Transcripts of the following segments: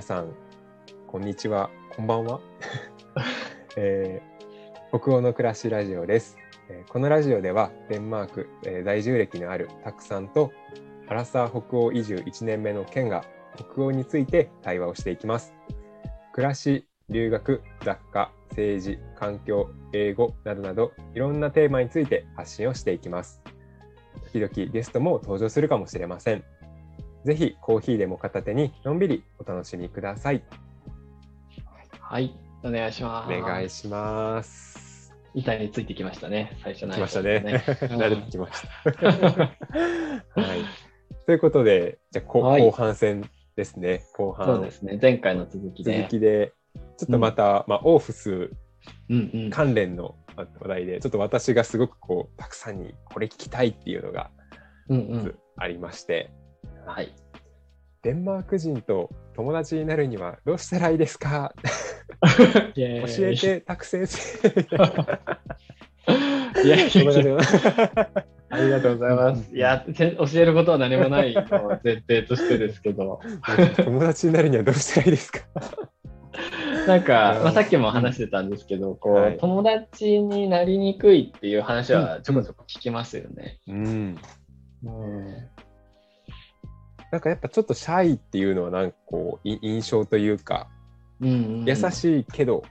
皆さん、こんにちは、こんばんは。えー、北欧の暮らしラジオです。えーこのラジオでは、デンマーク、えー在住歴のあるたくさんと、アラサー北欧移住1年目のケンが北欧について対話をしていきます。暮らし、留学、雑貨、政治、環境、英語などなど、いろんなテーマについて発信をしていきます。時々ゲストも登場するかもしれません。ぜひコーヒーでも片手にのんびりお楽しみください。はい、お願いします。お願いします。板についてきましたね、最初の来ました挨ね。拶 慣れてきました。はい。ということで、じゃあ、こはい後半戦ですね。後半。そうですね、前回の続きで。続きで、ちょっとまた、まあ、オーフスうんうん。関連の話題で、ちょっと私がすごくこう、たくさんにこれ聞きたいっていうのがうんうん。ありまして、はい。デンマーク人と友達になるにはどうしたらいいですか？教えて、タク先生。いやいやいや ありがとうございます。いや、て教えることは何もない 前提としてですけど、友達になるにはどうしたらいいですか？なんか、うんまあ、さっきも話してたんですけど、こう、はい友達になりにくいっていう話はちょこちょこ聞きますよね。うん。うん。なんかやっぱちょっとシャイっていうのはなんかこうい印象というか、うんうん、優しいけど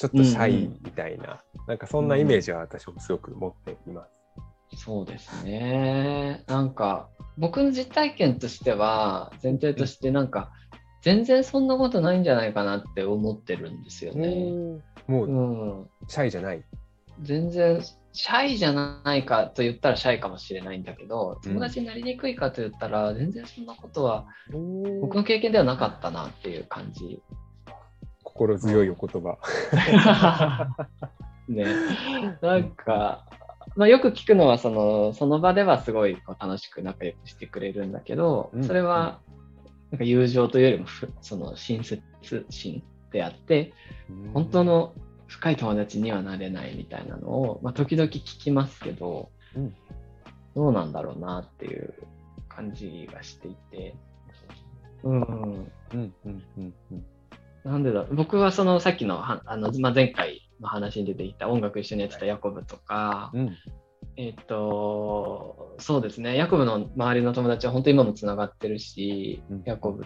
ちょっとシャイみたいな、なんかそんなイメージは私もすごく持っています。そうですね。なんか、僕の実体験としては、前提としてなんか、全然そんなことないんじゃないかなって思ってるんですよね。もう。うんシャイじゃない。全然、シャイじゃないかと言ったらシャイかもしれないんだけど、うん。友達になりにくいかと言ったら、全然そんなことは僕の経験ではなかったなっていう感じ。心強いお言葉。ね、なんか、まあ、よく聞くのはそのその場ではすごい楽しく仲良くしてくれるんだけど、うん。それはなんか友情というよりもふその親切心であって本当の深い友達にはなれないみたいなのを、まあ、時々聞きますけど、うん。どうなんだろうなっていう感じがしていて。うん、うん。うん。うん。うん。なんでだ僕はそのさっきのはあの、まあ、前回の話に出てきた音楽一緒にやってたヤコブとか、うん。えっと、そうですね、ヤコブの周りの友達は本当に今もつながってるし、うん。ヤコブ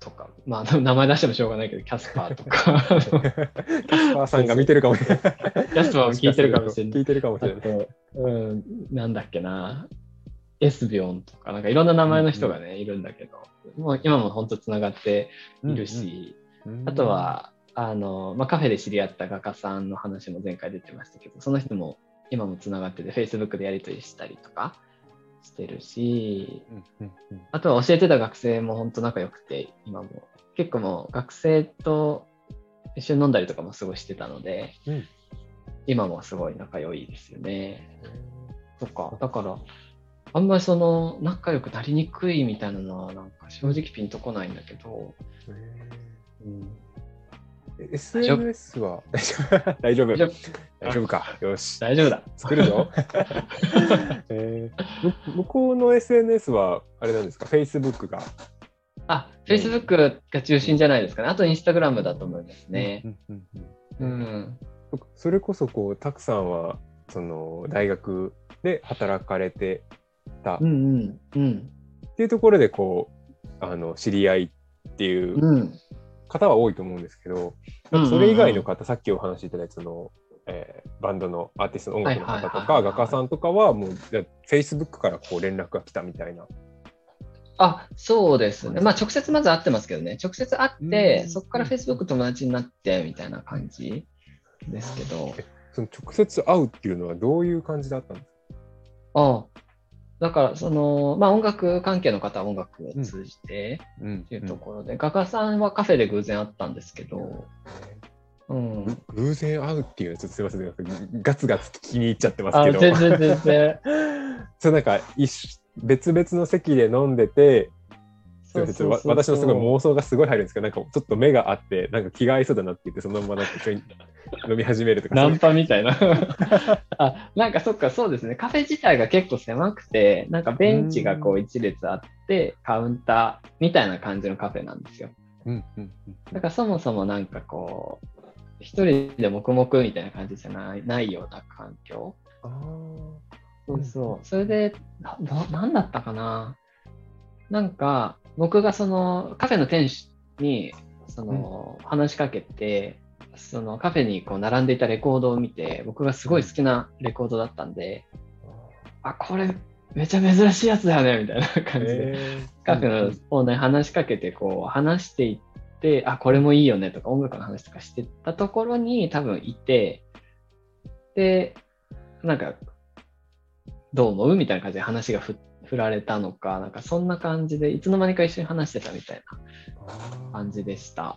とか、まあ、名前出してもしょうがないけど、キャスパーとか、キャスパーさんが見てるかもしれない。キャスパーも聞いてるかもしれない。聞いてるかもしあれない。と、うん、なんだっけな、エスビョンとか、なんかいろんな名前の人がね、いるんだけど、もう今も本当つながっているし、うん。あと、は、あの、まあ、カフェで知り合った画家さんの話も前回出てましたけど、その人も今もつながってて、Facebook でやり取りしたりとかしてるし、あとは教えてた学生も本当仲良くて、今も。結構もう学生と一緒に飲んだりとかもすごいしてたので、うん。今もすごい仲良いですよね。とか、だから、あんまりその仲良くなりにくいみたいなのはなんか正直ピンとこないんだけど、うん。え SNS は大丈夫大丈夫かよし大丈夫だ。作るぞ、えー向こうの SNS はあれなんですか Facebook があ、Facebook が中心じゃないですかね。あと Instagram だと思いますね。うん。それこそこうたくさんはその大学で働かれてたうんうんうん。ていうところでこうあの知り合いっていううん。方は多いと思うんですけど、うんそれ以外の方さっきお話しいただいたその、えーバンドのアーティストの音楽の方とかはい画家さんとかはもうじゃあ Facebook からこう連絡が来たみたいな。あ、そうですね。まあ直接まず会ってますけどね。直接会って、うんそこから Facebook 友達になってみたいな感じですけど。その直接会うっていうのはどういう感じだったんですか？あだから、その、まあ音楽関係の方は音楽を通じてうんっていうところで、画家さんはカフェで偶然会ったんですけど、うん。ぐ偶然会うっていうのはちょっとすみませんガツガツ気に入っちゃってますあ、けど全然全然。そうなんか別々の席で飲んでて私のすごい妄想がすごい入るんですけどなんかちょっと目があってなんか気が合いそうだなって言ってそのままなんか飲み始めるとかナンパみたいな。あ、なんかそっか、そうですね。カフェ自体が結構狭くて、なんかベンチがこう一列あって、カウンターみたいな感じのカフェなんですよ。うんうんだからそもそもなんかこう、一人で黙々みたいな感じじゃないないような環境。ああ。そうそう。それで、な、ななんだったかな。なんか、僕がそのカフェの店主に、その、話しかけて、そのカフェにこう並んでいたレコードを見て、僕がすごい好きなレコードだったんで、あ、これめちゃ珍しいやつだよね、みたいな感じで、えカフェのオーナーに話しかけて、こう話していって、あ、これもいいよねとか音楽の話とかしてたところに多分いて、で、なんか、どう思う？みたいな感じで話がふ振られたのか、なんかそんな感じで、いつの間にか一緒に話してたみたいな感じでした。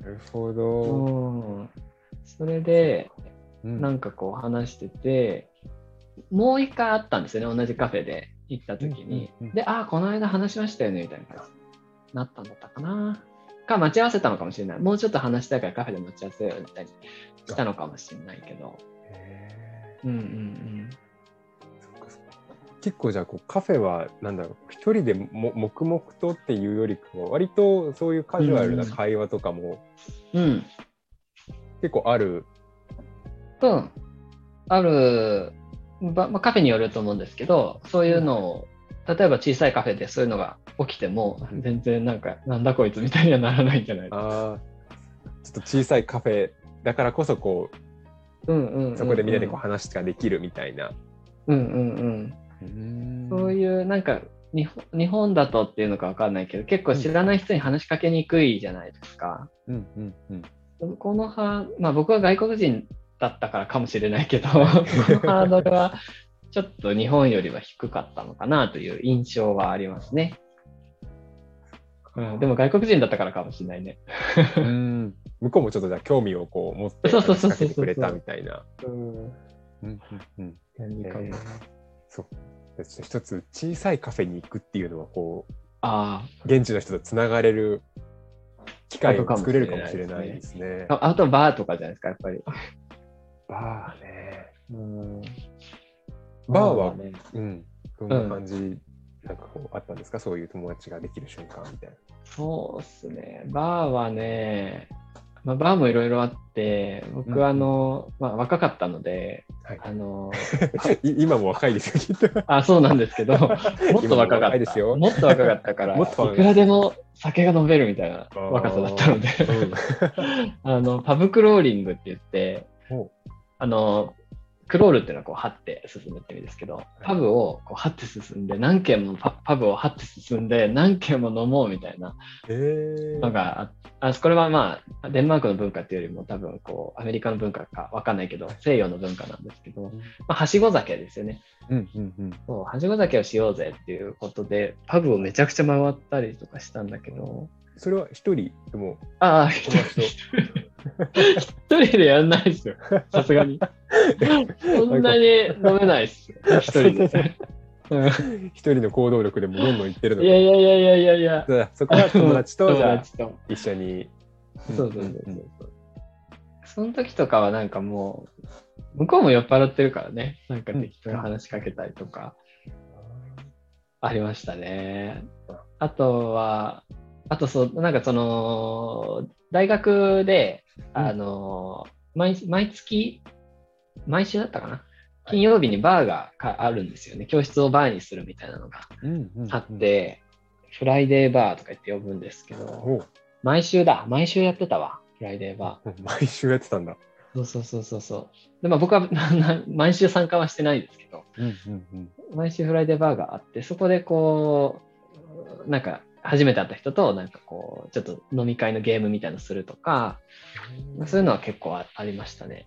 なるほうど。ん。それで、うんなんかこう話してて、もう一回会ったんですよね、同じカフェで行った時に。うんうんうんで、ああ、この間話しましたよね、みたいな感じになったんだったかな。か、待ち合わせたのかもしれない。もうちょっと話したいからカフェで待ち合わせようみたいにしたのかもしれないけど。へうんうんーそっかそっか結構じゃあこうカフェはなんだろう一人でも黙々とっていうよりかは割とそういうカジュアルな会話とかもうん。うん。結構ある。と、ある、ばまあ、カフェによると思うんですけど、そういうのを、例えば小さいカフェでそういうのが起きても、うん全然なんか、なんだこいつみたいにはならないんじゃない？ですか。ちょっと小さいカフェだからこそこうんうんうんうんうそこでみんなでこう話ができるみたいな。うんうんうん。そうういう、なんか、日本日本だとっていうのかわかんないけど、結構知らない人に話しかけにくいじゃないですか。うんうんうんこのは、まあ僕は外国人だったからかもしれないけど、このハードルはちょっと日本よりは低かったのかなという印象はありますね。うん、でも外国人だったからかもしれないね。うん向こうもちょっとじゃあ興味をこう持ってかけてくれたみたいな。うん。うんうんうん何かもえーそうで一つ小さいカフェに行くっていうのはこうあ現地の人とつながれる機会を作れるかもしれないですね。あ。あとバーとかじゃないですか、やっぱり。バーね。うん。バーはね、うん。どんな感じ、なんかこうあったんですか？そういう友達ができる瞬間みたいな。そうっすね。バーはね、まあ、バーもいろいろあって、僕うんはあの、まあ若かったので、はい。あの、い今も若いですよ、きっと。あ、そうなんですけど、もっと若かった。ですよ。もっと若かったから、もっと若い。いくらでも酒が飲めるみたいな若さだったので、あの、パブクローリングって言ってあの、クロールっていうのはこう、張って進むって意味ですけど、パブをこう、張って進んで、何軒もパパブを張って進んで、何軒も飲もうみたいなえー。のがああこれはまあ、デンマークの文化っていうよりも多分こう、アメリカの文化かわかんないけど、西洋の文化なんですけど、まあ、はしご酒ですよね。うんうんうん。そう、はしご酒をしようぜっていうことで、パブをめちゃくちゃ回ったりとかしたんだけど、それは一人でも？ああ、一友達と人でやんないですよ。さすがに。そんなに飲めないっすよ。一人で。うん一人の行動力でもどんどんいってるのかいやいやいやいやいやいや。そこは友達と。一緒に。そうそうそうそう。その時とかはなんかもう、向こうも酔っ払ってるからね。なんか適当に話しかけたりとか、ありましたね。あとは、あとそう、なんかその、大学で、うんあの、毎毎月、毎週だったかな金曜日にバーがかあるんですよね。教室をバーにするみたいなのがあって、フライデーバーとか言って呼ぶんですけど、お毎週だ。毎週やってたわ。フライデーバー。毎週やってたんだ。そうそうそうそうそう。で、まあ僕は毎週参加はしてないですけど、毎週フライデーバーがあって、そこでこう、なんか、初めて会った人と、なんかこう、ちょっと飲み会のゲームみたいなのするとか、まあそういうのは結構あありましたね。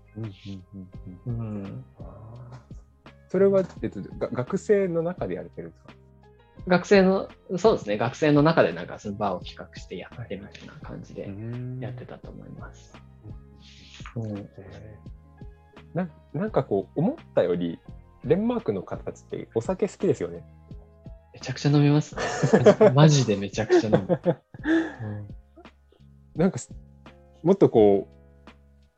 それは、えっと、が学生の中でやれてるんですか？学生の、そうですね、学生の中でなんかそのバーを企画してやってみたいな感じでやってたと思います。ななんかこう、思ったより、デンマークの方たちってお酒好きですよね。めちゃくちゃ飲みますね。マジでめちゃくちゃ飲む。なんかす、もっとこう、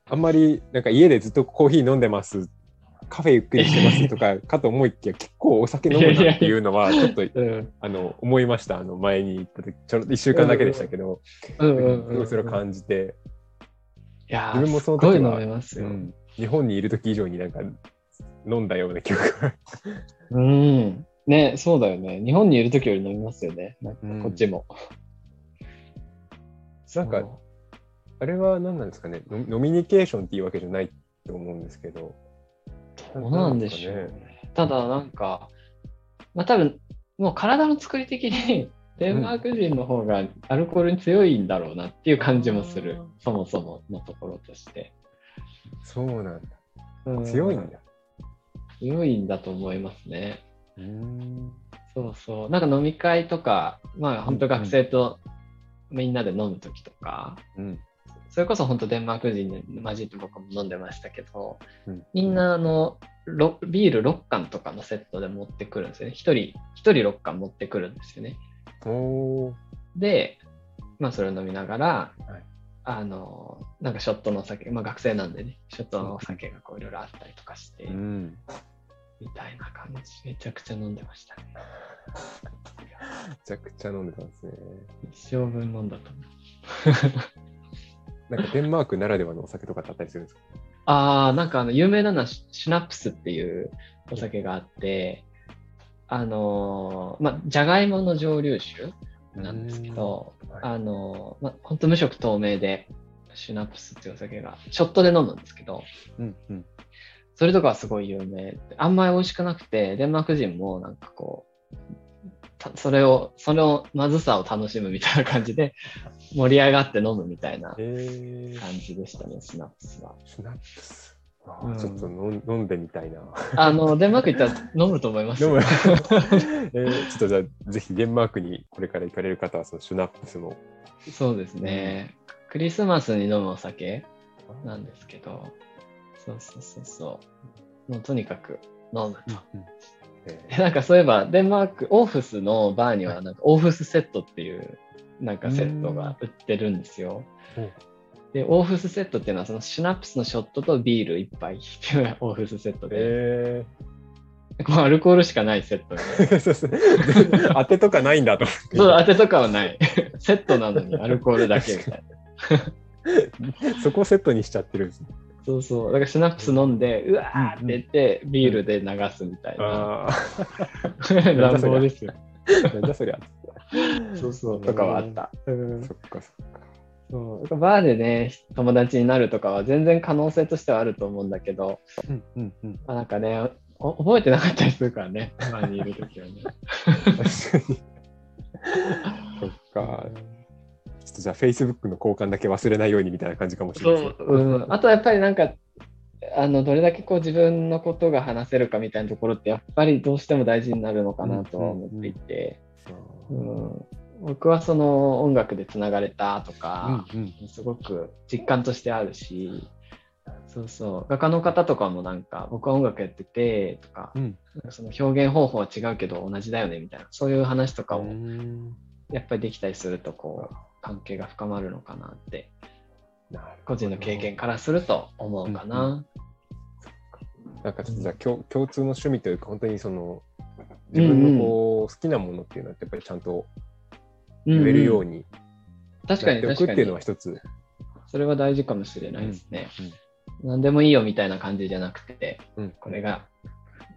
あんまり、なんか家でずっとコーヒー飲んでます。カフェゆっくりしてますとか かと思いきや結構お酒飲むなっていうのはちょっとうん。あの思いました。あの前に行った時ちょうど1週間だけでしたけど、それを感じて、いや自分もその時は飲めますよ。うん。日本にいる時以上になんか飲んだような記憶が。うん。ね、そうだよね。日本にいる時より飲みますよね。なんかうんこっちも。なんかそあれは何なんですかねノノミニケーションっていうわけじゃないと思うんですけどうどうなんでしょうね。ただなんか、まあ多分、もう体の作り的にデンマーク人の方がアルコールに強いんだろうなっていう感じもするうん。そもそものところとして。そうなんだうん強いんだ強いんだと思いますね。うん。そうそう。なんか飲み会とか、まあ本当学生とみんなで飲む時とか、うん。それこそ本当デンマーク人に混じって僕も飲んでましたけど、うん。みんなあのロビール6缶とかのセットで持ってくるんですよね。1人、一人6缶持ってくるんですよね。で、まあそれを飲みながら、はい。あの、なんかショットのお酒、まあ学生なんでね、ショットのお酒がこういろいろあったりとかして、うんみたいな感じ、めちゃくちゃ飲んでましたね。めちゃくちゃ飲んでたんですね。一生分飲んだと思う。なんかデンマークならではのお酒とかってあったりするんですか？ああ、なんかあの有名なのはシナップスっていうお酒があって、あのーまあ、じゃがいもの蒸留酒なんですけど、あのーまあ、本当無色透明で、シュナップスっていうお酒が、ショットで飲むんですけど、うんうんそれとかはすごい有名で。あんまり美味しくなくて、デンマーク人もなんかこう、たそれを、そのまずさを楽しむみたいな感じで、盛り上がって飲むみたいなえー、感じでしたね、シュナップスは。シュナップスあうんーちょっと飲んでみたいな。あの、デンマーク行ったら飲むと思いますよ 飲む えーちょっとじゃあぜひデンマークにこれから行かれる方はそのシュナップスも。そうですね。クリスマスに飲むお酒なんですけど、そうそうそうそう。もうとにかく飲むと。えでなんかそういえば、デンマーク、オーフスのバーには、なんかオーフスセットっていう、なんかセットが売ってるんですようん。で、オーフスセットっていうのは、そのシュナップスのショットとビール1杯っていうの がオーフスセットーで、えもうアルコールしかないセットで、ーそうそう当てとかないんだと思って。そう、当てとかはない。セットなのにアルコールだけみたいな。そこをセットにしちゃってるんですね。そうそう。だからシュナップス飲んで、うわーって言って、ビールで流すみたいな。あ 乱暴ですよ。あ、なんだそりゃ。そうそう。とかはあった。うんそっかそっか。そうバーでね、友達になるとかは全然可能性としてはあると思うんだけど、うんうんうん。まあ、なんかね、お覚えてなかったりするからね、バーにいるときはね。確かに。そっか。とじゃあ Facebook の交換だけ忘れないようにみたいな感じかもしれそない。う、うん。あとやっぱりなんか、あのどれだけこう自分のことが話せるかみたいなところってやっぱりどうしても大事になるのかなとは思っていて、うん。僕はその音楽でつながれたとか、うんうんすごく実感としてあるし、そうそう、画家の方とかもなんか、僕は音楽やっててとか、うん。かその表現方法は違うけど同じだよねみたいな、そういう話とかうもん。やっぱりできたりすると、こう、関係が深まるのかなって、個人の経験からすると思うかな。なんかちょっとじゃあ共共通の趣味というか本当にその自分のこう好きなものっていうのはやっぱりちゃんと言えるように。に確かやっておくっていうのはに。一つ。それは大事かもしれないですね。何でもいいよみたいな感じじゃなくて、うんこれが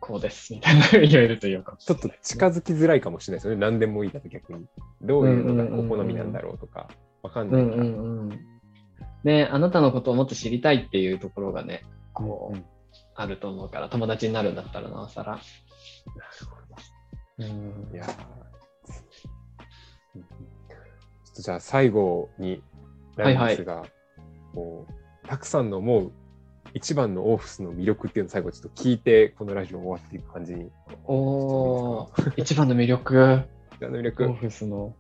こうですみたいな言えるというか。ちょっと近づきづらいかもしれないですよね。何でもいいだと逆に。どういうのがお好みなんだろうとか、わかんないから。うんうんうん。ね、あなたのことをもっと知りたいっていうところがね、こう、うんあると思うから、友達になるんだったらなおさら。なるほどうんいやちょっとじゃあ最後になるんですが、こうたくさんの思う一番のオーフスの魅力っていうのを最後ちょっと聞いて、このラジオ終わっていく感じに。おー、一番の魅力、一番の魅オ力、フスの。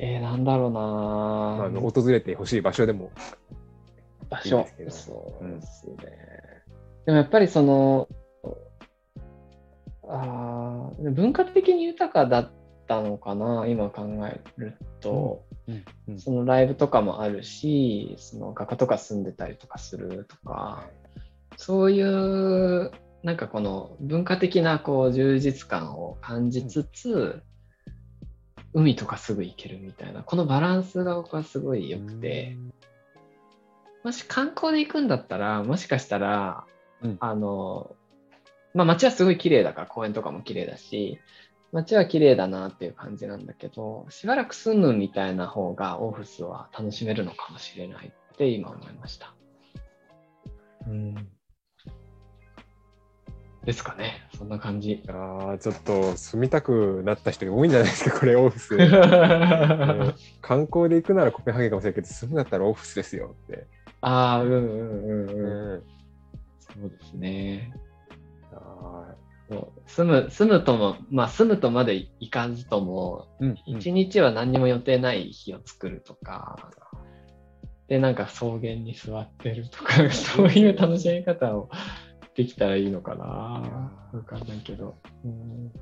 えー、なんだろうなまあ、あの訪れてほしい場所でも。場所そうですね。でもやっぱりその、あー文化的に豊かだったのかな、今考えると。うん。そのライブとかもあるし、その画家とか住んでたりとかするとか、そういうなんかこの文化的なこう充実感を感じつつ、海とかすぐ行けるみたいなこのバランスが僕はすごい良くて、もし観光で行くんだったらもしかしたら、うん。あのまあ街はすごい綺麗だから公園とかも綺麗だし街は綺麗だなっていう感じなんだけどしばらく住むみたいな方がオフィスは楽しめるのかもしれないって今思いました。うんですかねそんな感じ。あーちょっと住みたくなった人が多いんじゃないですか、これ、オフィス。うん観光で行くならコペンハーゲンかもしれないけど、住むんだったらオフィスですよって。ああ、うんうんうんううん。んそうですね。あそう住む、住むとも、まあ住むとまでいかずとも、ーうん一日は何にも予定ない日を作るとか、で、なんか草原に座ってるとか、そういう楽しみ方をできたらいいのかな。わかんないけど。うん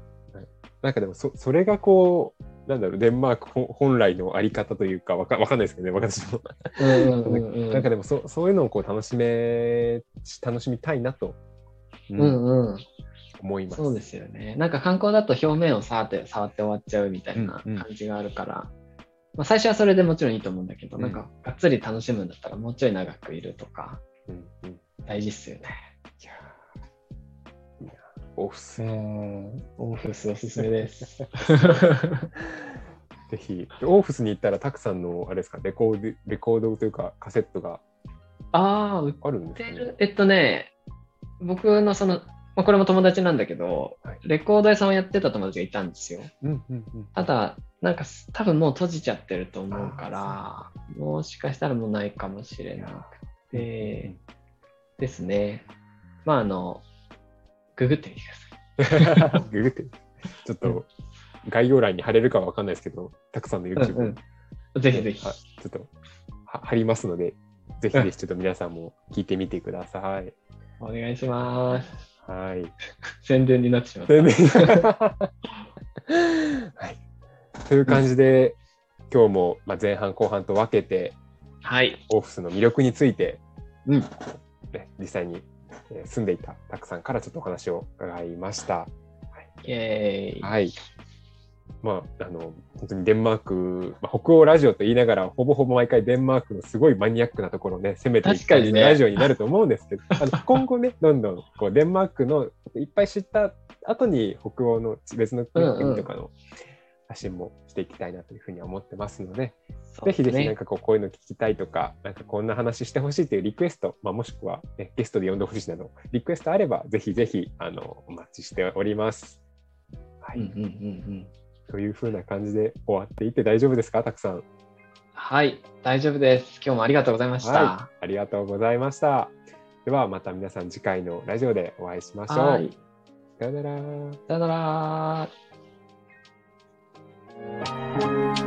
なんかでもそ、それがこう、なんだろう、デンマークほ本来のあり方というか、わかわかんないですけどね、私も。なんかでもそ、そういうのをこう楽しめ、楽しみたいなと、うんうんうん。思います。そうですよね。なんか観光だと表面を触って触って終わっちゃうみたいなうんうん感じがあるから、まあ、最初はそれでもちろんいいと思うんだけど、うんなんかがっつり楽しむんだったらもうちょい長くいるとかうんうんい大事っすよね。いやオフィス。ん、オフィスおすすめです。ぜひ、オフィスに行ったら、たくさんの、あれですか、レコード、レコードというか、カセットがあるんですかねてる。。えっとね、僕のその、まあ、これも友達なんだけど、はいレコード屋さんをやってた友達がいたんですよ。うんうんうん。ただ、なんか多分もう閉じちゃってると思うから、もしかしたらもうないかもしれなくて、ですね。まあ、あの、ググってみてください。ググって、ちょっと概要欄に貼れるかは分かんないですけど、たくさんの YouTube、うんうんぜひぜひ。はいちょっとは貼りますので、ぜひぜひちょっと皆さんも聞いてみてください。お願いします。はい。宣伝になってしまった。でね はい。という感じで、今日もまあ前半後半と分けて、はい。オフィスの魅力について、うん。ね、実際にえー住んでいたたくさんからちょっとお話を伺いました。イェーイ。はい。まあ、あの、本当にデンマーク、まあ、北欧ラジオと言いながら、ほぼほぼ毎回デンマークのすごいマニアックなところをね、攻めていく確かにねラジオになると思うんですけど、あの今後ね、どんどんこうデンマークのいっぱい知った後に、北欧の別の国うんうんとかの発信もしていきたいなというふうには思ってますので、そうですねぜひぜひなんかこうこういうの聞きたいとか、なんかこんな話してほしいというリクエスト、まあ、もしくは、ね、ゲストで呼んでほしいなど、リクエストあれば、ぜひぜひあのお待ちしております。はい、うんうんうんうん。というふうな感じで終わっていて大丈夫ですか、たくさん。はい、大丈夫です。今日もありがとうございました。はい、ありがとうございました。ではまた皆さん次回のラジオでお会いしましょう。さよなら。さよなら。